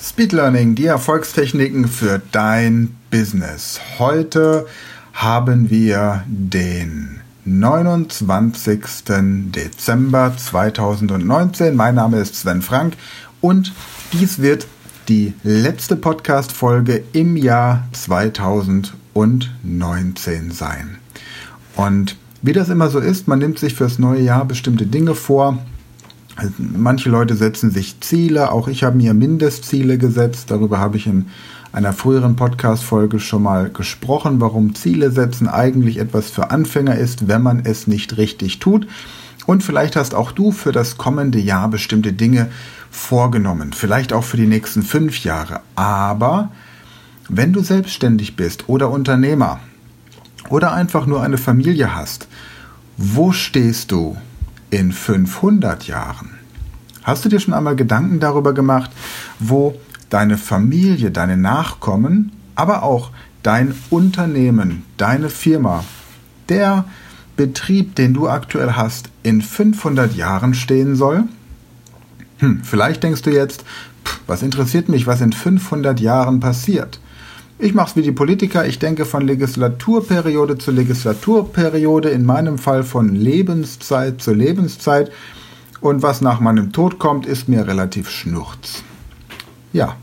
Speed Learning, die Erfolgstechniken für dein Business. Heute haben wir den 29. Dezember 2019. Mein Name ist Sven Frank und dies wird die letzte Podcast-Folge im Jahr 2019 sein. Und wie das immer so ist, man nimmt sich fürs neue Jahr bestimmte Dinge vor manche Leute setzen sich Ziele, auch ich habe mir Mindestziele gesetzt. Darüber habe ich in einer früheren Podcast-Folge schon mal gesprochen, warum Ziele setzen eigentlich etwas für Anfänger ist, wenn man es nicht richtig tut. Und vielleicht hast auch du für das kommende Jahr bestimmte Dinge vorgenommen, vielleicht auch für die nächsten fünf Jahre. Aber wenn du selbstständig bist oder Unternehmer oder einfach nur eine Familie hast, wo stehst du in 500 Jahren? Hast du dir schon einmal Gedanken darüber gemacht, wo deine Familie, deine Nachkommen, aber auch dein Unternehmen, deine Firma, der Betrieb, den du aktuell hast, in 500 Jahren stehen soll? Hm, vielleicht denkst du jetzt, pff, was interessiert mich, was in 500 Jahren passiert? Ich mache es wie die Politiker, ich denke von Legislaturperiode zu Legislaturperiode, in meinem Fall von Lebenszeit zu Lebenszeit. Und was nach meinem Tod kommt, ist mir relativ schnurz. Ja,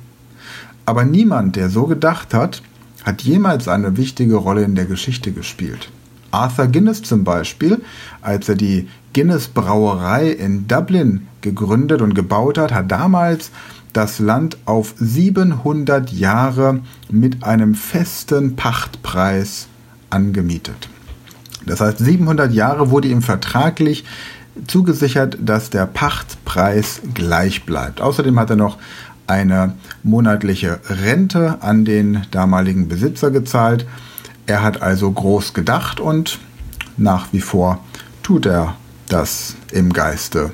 aber niemand, der so gedacht hat, hat jemals eine wichtige Rolle in der Geschichte gespielt. Arthur Guinness zum Beispiel, als er die Guinness Brauerei in Dublin gegründet und gebaut hat, hat damals das Land auf 700 Jahre mit einem festen Pachtpreis angemietet. Das heißt, 700 Jahre wurde ihm vertraglich zugesichert, dass der Pachtpreis gleich bleibt. Außerdem hat er noch eine monatliche Rente an den damaligen Besitzer gezahlt. Er hat also groß gedacht und nach wie vor tut er das im Geiste,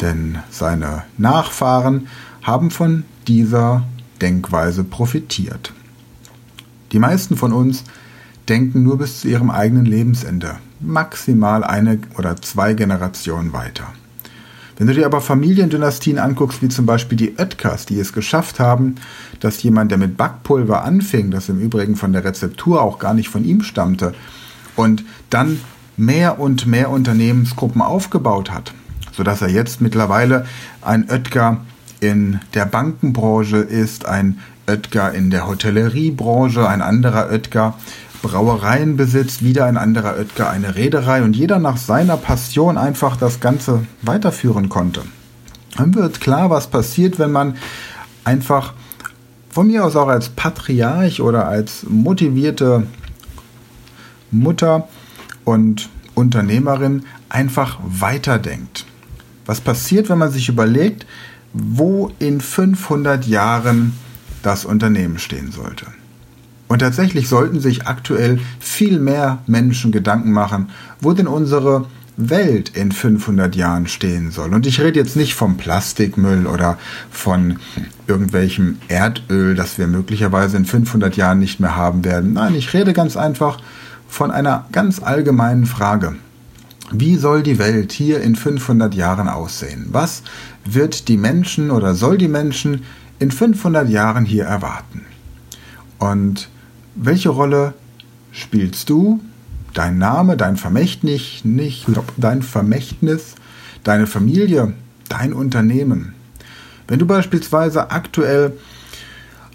denn seine Nachfahren haben von dieser Denkweise profitiert. Die meisten von uns denken nur bis zu ihrem eigenen Lebensende, maximal eine oder zwei Generationen weiter. Wenn du dir aber Familiendynastien anguckst, wie zum Beispiel die Oetkers, die es geschafft haben, dass jemand, der mit Backpulver anfing, das im Übrigen von der Rezeptur auch gar nicht von ihm stammte, und dann mehr und mehr Unternehmensgruppen aufgebaut hat, sodass er jetzt mittlerweile ein Oetker in der Bankenbranche ist, ein Oetker in der Hotelleriebranche, ein anderer Oetker Brauereien besitzt, wieder ein anderer Oetker eine Reederei und jeder nach seiner Passion einfach das Ganze weiterführen konnte. Dann wird klar, was passiert, wenn man einfach von mir aus auch als Patriarch oder als motivierte Mutter und Unternehmerin einfach weiterdenkt. Was passiert, wenn man sich überlegt, wo in 500 Jahren das Unternehmen stehen sollte. Und tatsächlich sollten sich aktuell viel mehr Menschen Gedanken machen, wo denn unsere Welt in 500 Jahren stehen soll. Und ich rede jetzt nicht vom Plastikmüll oder von irgendwelchem Erdöl, das wir möglicherweise in 500 Jahren nicht mehr haben werden. Nein, ich rede ganz einfach von einer ganz allgemeinen Frage. Wie soll die Welt hier in 500 Jahren aussehen? Was wird die Menschen oder soll die Menschen in 500 Jahren hier erwarten? Und welche Rolle spielst du, dein Name, dein Vermächtnis, nicht, dein Vermächtnis, deine Familie, dein Unternehmen? Wenn du beispielsweise aktuell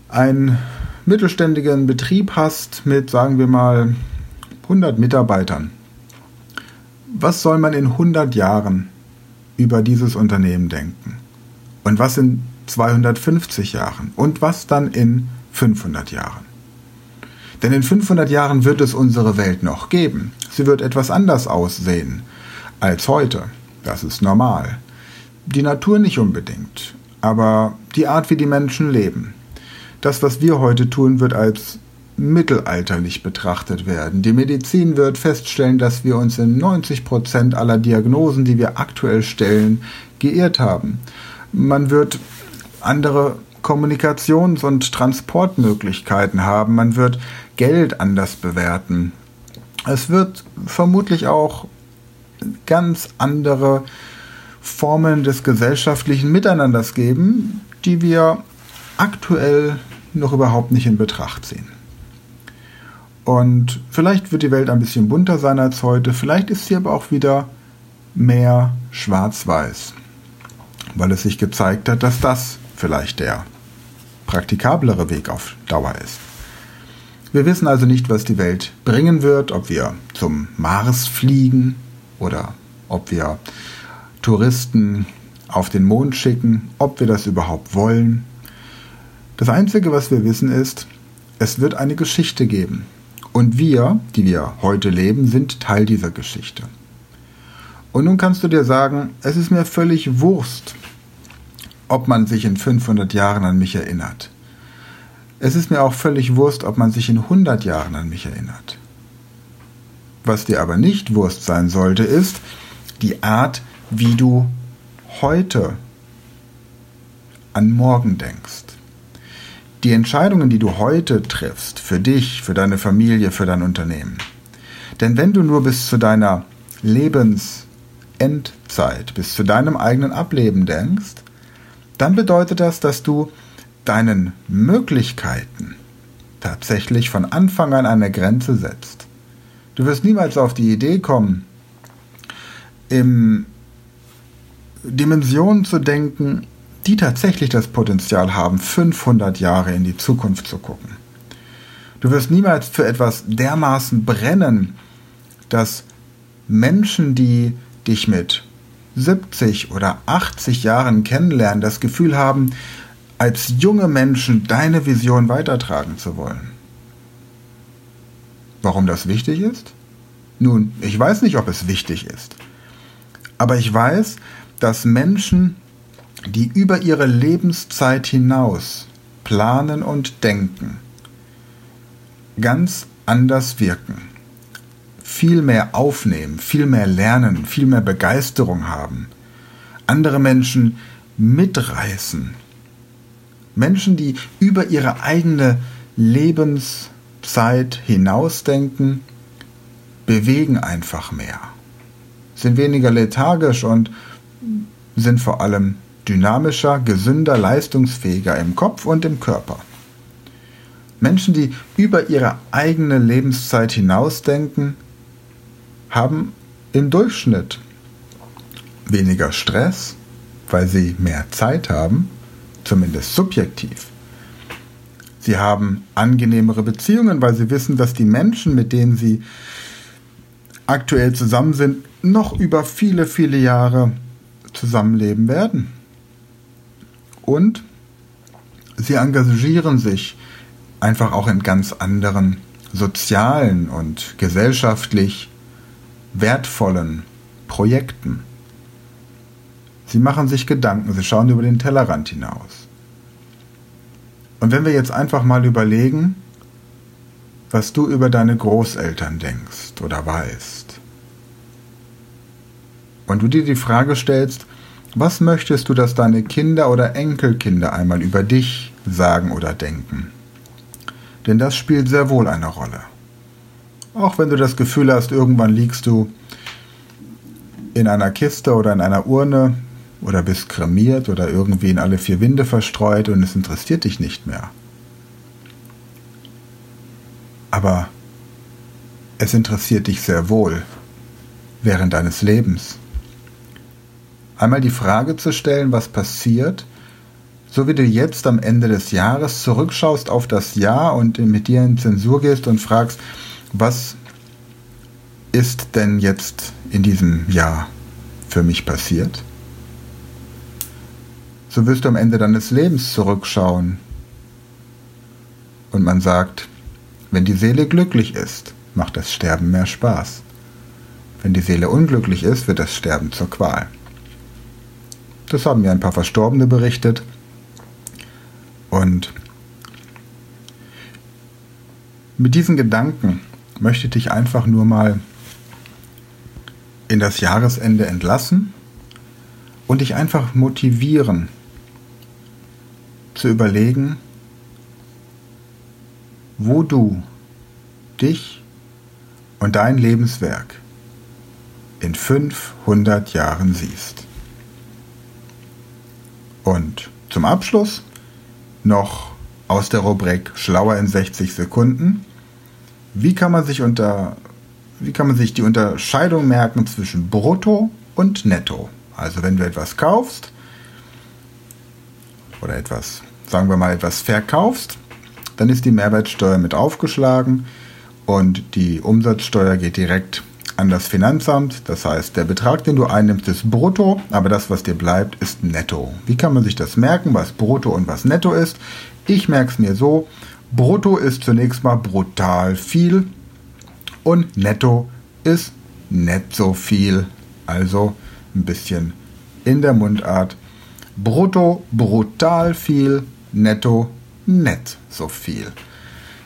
einen mittelständigen Betrieb hast mit, sagen wir mal, 100 Mitarbeitern, was soll man in 100 Jahren über dieses Unternehmen denken? Und was in 250 Jahren? Und was dann in 500 Jahren? Denn in 500 Jahren wird es unsere Welt noch geben. Sie wird etwas anders aussehen als heute. Das ist normal. Die Natur nicht unbedingt, aber die Art, wie die Menschen leben. Das, was wir heute tun, wird als mittelalterlich betrachtet werden. Die Medizin wird feststellen, dass wir uns in 90 Prozent aller Diagnosen, die wir aktuell stellen, geirrt haben. Man wird andere Kommunikations- und Transportmöglichkeiten haben. Man wird Geld anders bewerten. Es wird vermutlich auch ganz andere Formen des gesellschaftlichen Miteinanders geben, die wir aktuell noch überhaupt nicht in Betracht ziehen. Und vielleicht wird die Welt ein bisschen bunter sein als heute, vielleicht ist sie aber auch wieder mehr schwarz-weiß, weil es sich gezeigt hat, dass das vielleicht der praktikablere Weg auf Dauer ist. Wir wissen also nicht, was die Welt bringen wird, ob wir zum Mars fliegen oder ob wir Touristen auf den Mond schicken, ob wir das überhaupt wollen. Das Einzige, was wir wissen, ist, es wird eine Geschichte geben. Und wir, die wir heute leben, sind Teil dieser Geschichte. Und nun kannst du dir sagen, es ist mir völlig Wurst, ob man sich in 500 Jahren an mich erinnert. Es ist mir auch völlig Wurst, ob man sich in 100 Jahren an mich erinnert. Was dir aber nicht Wurst sein sollte, ist die Art, wie du heute an morgen denkst. Die Entscheidungen, die du heute triffst, für dich, für deine Familie, für dein Unternehmen. Denn wenn du nur bis zu deiner Lebensendzeit, bis zu deinem eigenen Ableben denkst, dann bedeutet das, dass du deinen Möglichkeiten tatsächlich von Anfang an eine Grenze setzt. Du wirst niemals auf die Idee kommen, in Dimensionen zu denken, die tatsächlich das Potenzial haben, 500 Jahre in die Zukunft zu gucken. Du wirst niemals für etwas dermaßen brennen, dass Menschen, die dich mit 70 oder 80 Jahren kennenlernen, das Gefühl haben, als junge Menschen deine Vision weitertragen zu wollen. Warum das wichtig ist? Nun, ich weiß nicht, ob es wichtig ist. Aber ich weiß, dass Menschen, die über ihre Lebenszeit hinaus planen und denken, ganz anders wirken, viel mehr aufnehmen, viel mehr lernen, viel mehr Begeisterung haben, andere Menschen mitreißen. Menschen, die über ihre eigene Lebenszeit hinausdenken, bewegen einfach mehr, sind weniger lethargisch und sind vor allem dynamischer, gesünder, leistungsfähiger im Kopf und im Körper. Menschen, die über ihre eigene Lebenszeit hinausdenken, haben im Durchschnitt weniger Stress, weil sie mehr Zeit haben, zumindest subjektiv. Sie haben angenehmere Beziehungen, weil sie wissen, dass die Menschen, mit denen sie aktuell zusammen sind, noch über viele, viele Jahre zusammenleben werden. Und sie engagieren sich einfach auch in ganz anderen sozialen und gesellschaftlich wertvollen Projekten. Sie machen sich Gedanken, sie schauen über den Tellerrand hinaus. Und wenn wir jetzt einfach mal überlegen, was du über deine Großeltern denkst oder weißt, und du dir die Frage stellst, was möchtest du, dass deine Kinder oder Enkelkinder einmal über dich sagen oder denken? Denn das spielt sehr wohl eine Rolle. Auch wenn du das Gefühl hast, irgendwann liegst du in einer Kiste oder in einer Urne oder bist kremiert oder irgendwie in alle vier Winde verstreut und es interessiert dich nicht mehr. Aber es interessiert dich sehr wohl während deines Lebens einmal die Frage zu stellen, was passiert, so wie du jetzt am Ende des Jahres zurückschaust auf das Jahr und mit dir in Zensur gehst und fragst, was ist denn jetzt in diesem Jahr für mich passiert? So wirst du am Ende deines Lebens zurückschauen und man sagt, wenn die Seele glücklich ist, macht das Sterben mehr Spaß. Wenn die Seele unglücklich ist, wird das Sterben zur Qual. Das haben mir ein paar Verstorbene berichtet. Und mit diesen Gedanken möchte ich dich einfach nur mal in das Jahresende entlassen und dich einfach motivieren zu überlegen, wo du dich und dein Lebenswerk in 500 Jahren siehst. Und zum Abschluss noch aus der Rubrik Schlauer in 60 Sekunden. Wie kann man sich unter wie kann man sich die Unterscheidung merken zwischen Brutto und Netto? Also wenn du etwas kaufst oder etwas, sagen wir mal, etwas verkaufst, dann ist die Mehrwertsteuer mit aufgeschlagen und die Umsatzsteuer geht direkt an das Finanzamt. Das heißt, der Betrag, den du einnimmst, ist brutto, aber das, was dir bleibt, ist netto. Wie kann man sich das merken, was brutto und was netto ist? Ich merke es mir so. Brutto ist zunächst mal brutal viel und netto ist nicht so viel. Also ein bisschen in der Mundart. Brutto brutal viel, netto nett so viel.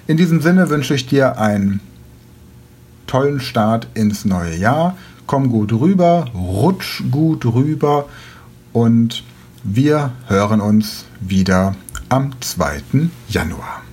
In diesem Sinne wünsche ich dir einen tollen Start ins neue Jahr. Komm gut rüber, rutsch gut rüber und wir hören uns wieder am 2. Januar.